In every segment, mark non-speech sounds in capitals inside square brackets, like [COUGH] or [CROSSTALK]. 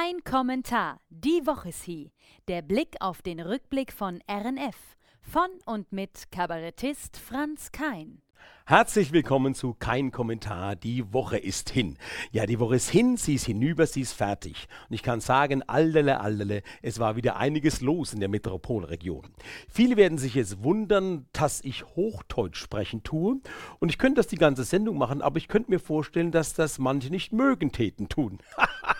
Kein Kommentar. Die Woche ist hier. Der Blick auf den Rückblick von RNF. Von und mit Kabarettist Franz Kein. Herzlich willkommen zu Kein Kommentar. Die Woche ist hin. Ja, die Woche ist hin, sie ist hinüber, sie ist fertig. Und ich kann sagen, allele, allele, es war wieder einiges los in der Metropolregion. Viele werden sich jetzt wundern, dass ich Hochdeutsch sprechen tue. Und ich könnte das die ganze Sendung machen, aber ich könnte mir vorstellen, dass das manche nicht mögen täten tun. [LAUGHS]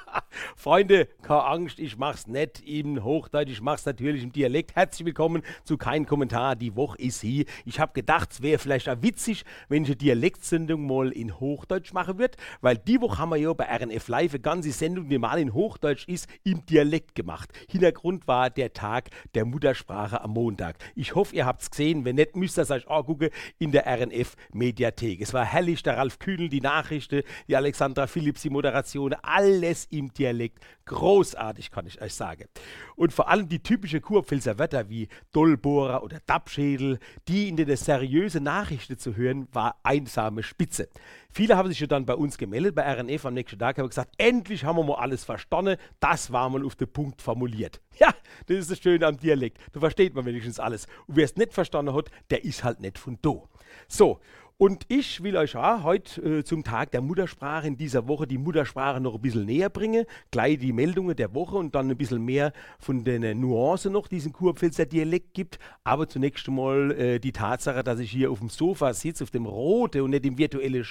Freunde, keine Angst, ich mach's nicht im Hochdeutsch, ich mach's natürlich im Dialekt. Herzlich willkommen zu Kein Kommentar. Die Woche ist hier. Ich habe gedacht, es wäre vielleicht auch witzig, wenn ich eine Dialektsendung mal in Hochdeutsch machen würde, weil die Woche haben wir ja bei RNF Live eine ganze Sendung, die mal in Hochdeutsch ist, im Dialekt gemacht. Hintergrund war der Tag der Muttersprache am Montag. Ich hoffe, ihr habt's gesehen. Wenn nicht, müsst ihr es euch angucken in der RNF Mediathek. Es war herrlich, der Ralf Kühnel, die Nachrichten, die Alexandra Philipps, die Moderation, alles im Dialekt. Großartig, kann ich euch sagen. Und vor allem die typische Kurpfälzer Wörter wie Dollbohrer oder Dappschädel, die in den seriösen Nachrichten zu hören, war einsame Spitze. Viele haben sich ja dann bei uns gemeldet, bei RNF am nächsten Tag, haben gesagt, endlich haben wir mal alles verstanden, das war mal auf den Punkt formuliert. [LAUGHS] Ja, das ist das Schöne am Dialekt, da versteht man wenigstens alles. Und wer es nicht verstanden hat, der ist halt nicht von do. So, und ich will euch auch heute äh, zum Tag der Muttersprache in dieser Woche die Muttersprache noch ein bisschen näher bringen. Gleich die Meldungen der Woche und dann ein bisschen mehr von den Nuancen noch, die es im Kurpfälzer Dialekt gibt. Aber zunächst einmal äh, die Tatsache, dass ich hier auf dem Sofa sitze, auf dem rote und nicht im virtuellen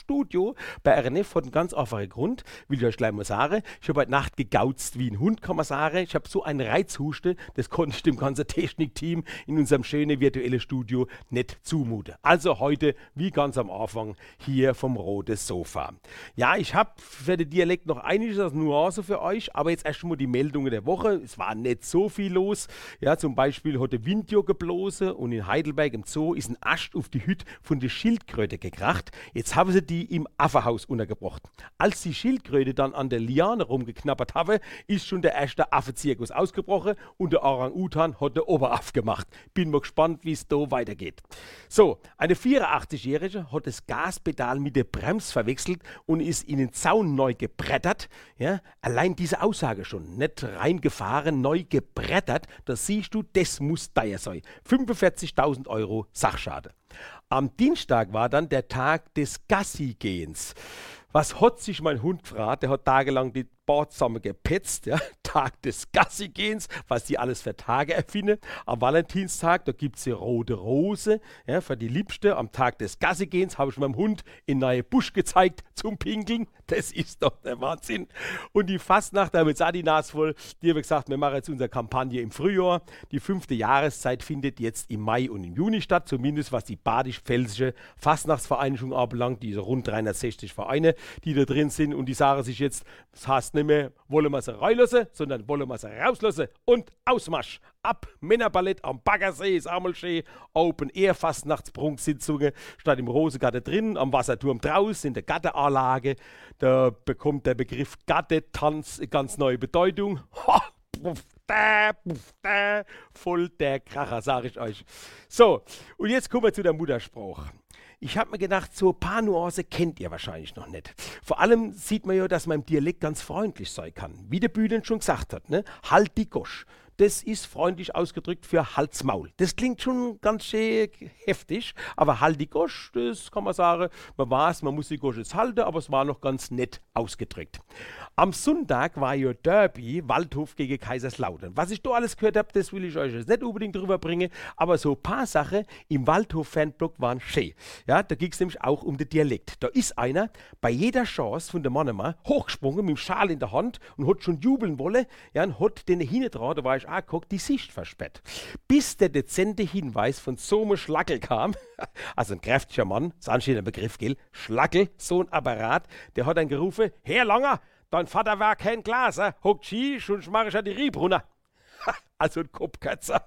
Studio bei RNF hat einen ganz einfachen Grund, will ich euch gleich mal sagen. Ich habe heute Nacht gegauzt wie ein Hund, kann man sagen. Ich habe so einen Reizhuste, das konnte ich dem ganzen [LAUGHS] Technikteam in unserem schönen virtuellen Studio nicht zumuten. Also heute, wie ganz am Anfang, hier vom roten Sofa. Ja, ich habe für den Dialekt noch einiges als Nuance für euch, aber jetzt erst mal die Meldungen der Woche. Es war nicht so viel los. Ja, zum Beispiel heute Windjo geblose und in Heidelberg im Zoo ist ein Ast auf die Hütte von der Schildkröte gekracht. Jetzt haben sie die im Affenhaus untergebracht. Als die Schildkröte dann an der Liane rumgeknappert habe, ist schon der erste Affenzirkus ausgebrochen und der Orang-Utan hat der Oberaff gemacht. Bin mal gespannt, wie es da weitergeht. So, eine 84-Jährige hat das Gaspedal mit der Brems verwechselt und ist in den Zaun neu gebrettert. Ja, allein diese Aussage schon, nicht reingefahren, neu gebrettert, da siehst du, das muss teuer sein. 45.000 Euro Sachschade. Am Dienstag war dann der Tag des Gassigehens. Was hat sich mein Hund gefragt? Der hat tagelang die Zusammen gepetzt, ja, [LAUGHS] Tag des Gassigehens, was die alles für Tage erfinden. Am Valentinstag, da gibt es die rote Rose, ja, für die Liebste. Am Tag des Gassigehens habe ich meinem Hund in neue Busch gezeigt zum Pinkeln. Das ist doch der Wahnsinn. Und die Fastnacht, da wird auch die Nase voll. Die haben gesagt, wir machen jetzt unsere Kampagne im Frühjahr. Die fünfte Jahreszeit findet jetzt im Mai und im Juni statt, zumindest was die badisch-pfälzische Fastnachtsvereinigung anbelangt, diese rund 360 Vereine, die da drin sind. Und die sagen sich jetzt, das heißt nicht mehr, wollen wir sie reinlassen, sondern wollen wir sie rauslassen und Ausmarsch. Ab Männerballett am Baggersee ist einmal schön. Open Air Fastnachtsprunksitzungen statt im Rosengarten drin, am Wasserturm draußen in der Gatteanlage. Da bekommt der Begriff Gattetanz eine ganz neue Bedeutung. Ha! Puff, da, puff, da. Voll der Kracher, sage ich euch. So, und jetzt kommen wir zu der Mutterspruch. Ich habe mir gedacht, so ein paar Nuancen kennt ihr wahrscheinlich noch nicht. Vor allem sieht man ja, dass man im Dialekt ganz freundlich sein kann. Wie der Bühnen schon gesagt hat, ne? Halt die Gosch. Das ist freundlich ausgedrückt für Halsmaul. Das klingt schon ganz schön heftig, aber halt die Gosch, das kann man sagen, man weiß, man muss die Gosch jetzt halten, aber es war noch ganz nett ausgedrückt. Am Sonntag war ja Derby, Waldhof gegen Kaiserslautern. Was ich da alles gehört habe, das will ich euch jetzt nicht unbedingt drüber bringen, aber so ein paar Sachen im Waldhof-Fanblock waren schön. Ja, da ging es nämlich auch um den Dialekt. Da ist einer bei jeder Chance von der Mannemann hochgesprungen mit dem Schal in der Hand und hat schon jubeln wollen, ja, und hat den hinten da war ich auch geguckt, die Sicht versperrt. Bis der dezente Hinweis von Some Schlackel kam, [LAUGHS] also ein kräftiger Mann, das ist anscheinend ein Begriff, gell? Schlackel, so ein Apparat, der hat dann gerufen, Herr Langer, dein Vater war kein Glas, äh? hockt schief und mach ich ja die Rieb runter. Also ein Kopfkatzer.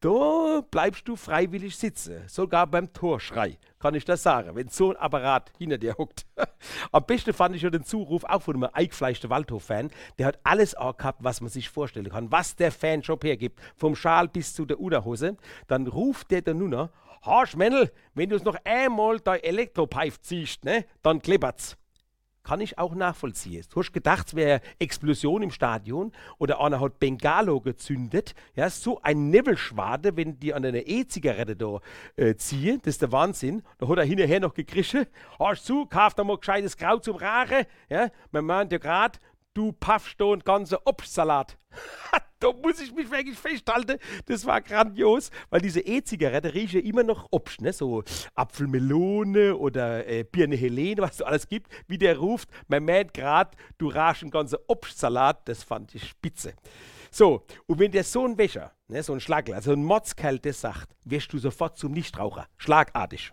Da bleibst du freiwillig sitzen, sogar beim Torschrei, kann ich das sagen, wenn so ein Apparat hinter dir hockt. [LAUGHS] Am besten fand ich ja den Zuruf auch von einem eingefleischten Waldhof-Fan. Der hat alles gehabt, was man sich vorstellen kann, was der Fanshop hergibt, vom Schal bis zu der Unterhose. Dann ruft der dann nur noch, Harsch Männl, wenn du es noch einmal dein Elektropfeif ziehst, ne, dann klippert's. Kann ich auch nachvollziehen. Du hast gedacht, es wäre Explosion im Stadion oder einer hat Bengalo gezündet. Ja, so ein Nebelschwade, wenn die an einer E-Zigarette da äh, ziehen, das ist der Wahnsinn. Da hat er hinterher noch gekrischen. Hast du, kauf da mal gescheites Kraut zum Rache. Ja, man meint ja gerade, du paffst einen ganzen Obstsalat. [LAUGHS] da muss ich mich wirklich festhalten. Das war grandios, weil diese E-Zigarette riecht ja immer noch Obst, ne? so Apfelmelone oder äh, Birne Helene, was es alles gibt. Wie der ruft, man merkt gerade, du rauchst einen ganzen Obstsalat, das fand ich spitze. So, und wenn der so ein Wäscher, ne, so ein Schlagler, also ein Motzkerl das sagt, wirst du sofort zum Nichtraucher. Schlagartig.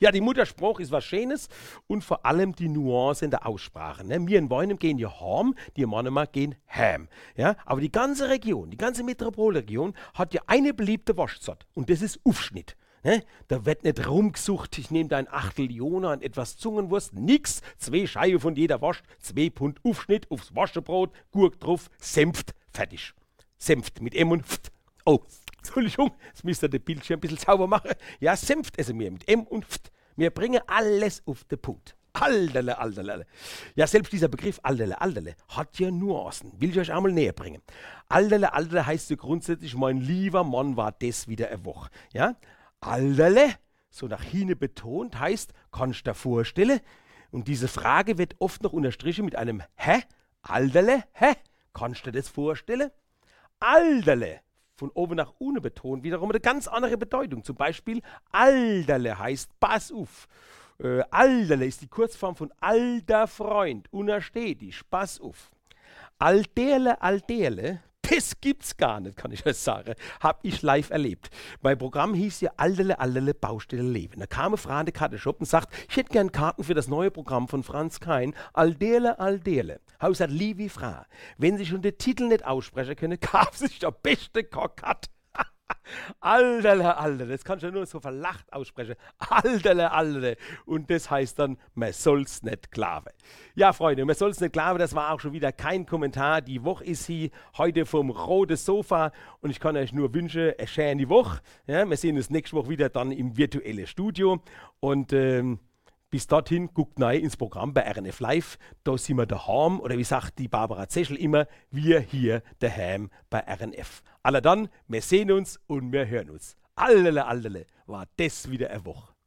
Ja, die Muttersprache ist was Schönes und vor allem die Nuance in der Aussprache. Ne? Wir in Weinem gehen ja Ham, die Mannemer gehen Ham. Ja? Aber die ganze Region, die ganze Metropolregion hat ja eine beliebte Waschzeit und das ist Aufschnitt. Ne? Da wird nicht rumgesucht, ich nehme da ein Achtel Jona und etwas Zungenwurst, nix, zwei Scheiben von jeder Wasch, zwei Pfund Aufschnitt aufs Waschebrot, Gurk drauf, Senft, fertig. Senft mit M und F. Oh, Entschuldigung, jetzt müsst ihr den Bildschirm ein bisschen sauber machen. Ja, Senft essen wir mit M und F. Wir bringen alles auf den Punkt. Alterle, alterle. Ja, selbst dieser Begriff alterle, alterle hat ja Nuancen. Will ich euch einmal näher bringen. Alterle, alterle heißt ja grundsätzlich, mein lieber Mann war das wieder eine Woche. Ja? Alterle, so nach hinten betont, heißt, kannst du dir vorstellen? Und diese Frage wird oft noch unterstrichen mit einem Hä? Alterle, hä? Kannst du dir das vorstellen? Alterle von oben nach unten betont, wiederum eine ganz andere Bedeutung. Zum Beispiel Alderle heißt Pass auf. Äh, Alderle ist die Kurzform von alter Freund, unerstetig, Pass auf. Alderle, Alderle das gibt's gar nicht, kann ich euch sagen. Hab ich live erlebt. Mein Programm hieß ja Allele, Allele, Baustelle Leben. Da kam eine Frau in den Kartenshop und sagt, ich hätte gern Karten für das neue Programm von Franz Kein. Aldele, Aldele. Hab ich gesagt, liebe Frau, wenn Sie schon den Titel nicht aussprechen können, [LAUGHS] kaufen Sie sich der beste Kokat. Alterle, Alter, das kannst du nur so verlacht aussprechen. Alterle, Alter. Und das heißt dann, man soll's nicht klaven. Ja, Freunde, man soll's nicht klaven, das war auch schon wieder kein Kommentar. Die Woche ist hier heute vom roten Sofa und ich kann euch nur wünschen, eine schöne Woche. Ja, wir sehen uns nächste Woche wieder dann im virtuellen Studio und ähm, bis dorthin guckt neu ins Programm bei RNF Live. Da sind wir daheim oder wie sagt die Barbara Zeschel immer, wir hier daheim bei RNF. Alle dann, wir sehen uns und wir hören uns. Allele, allele, war das wieder eine Woche.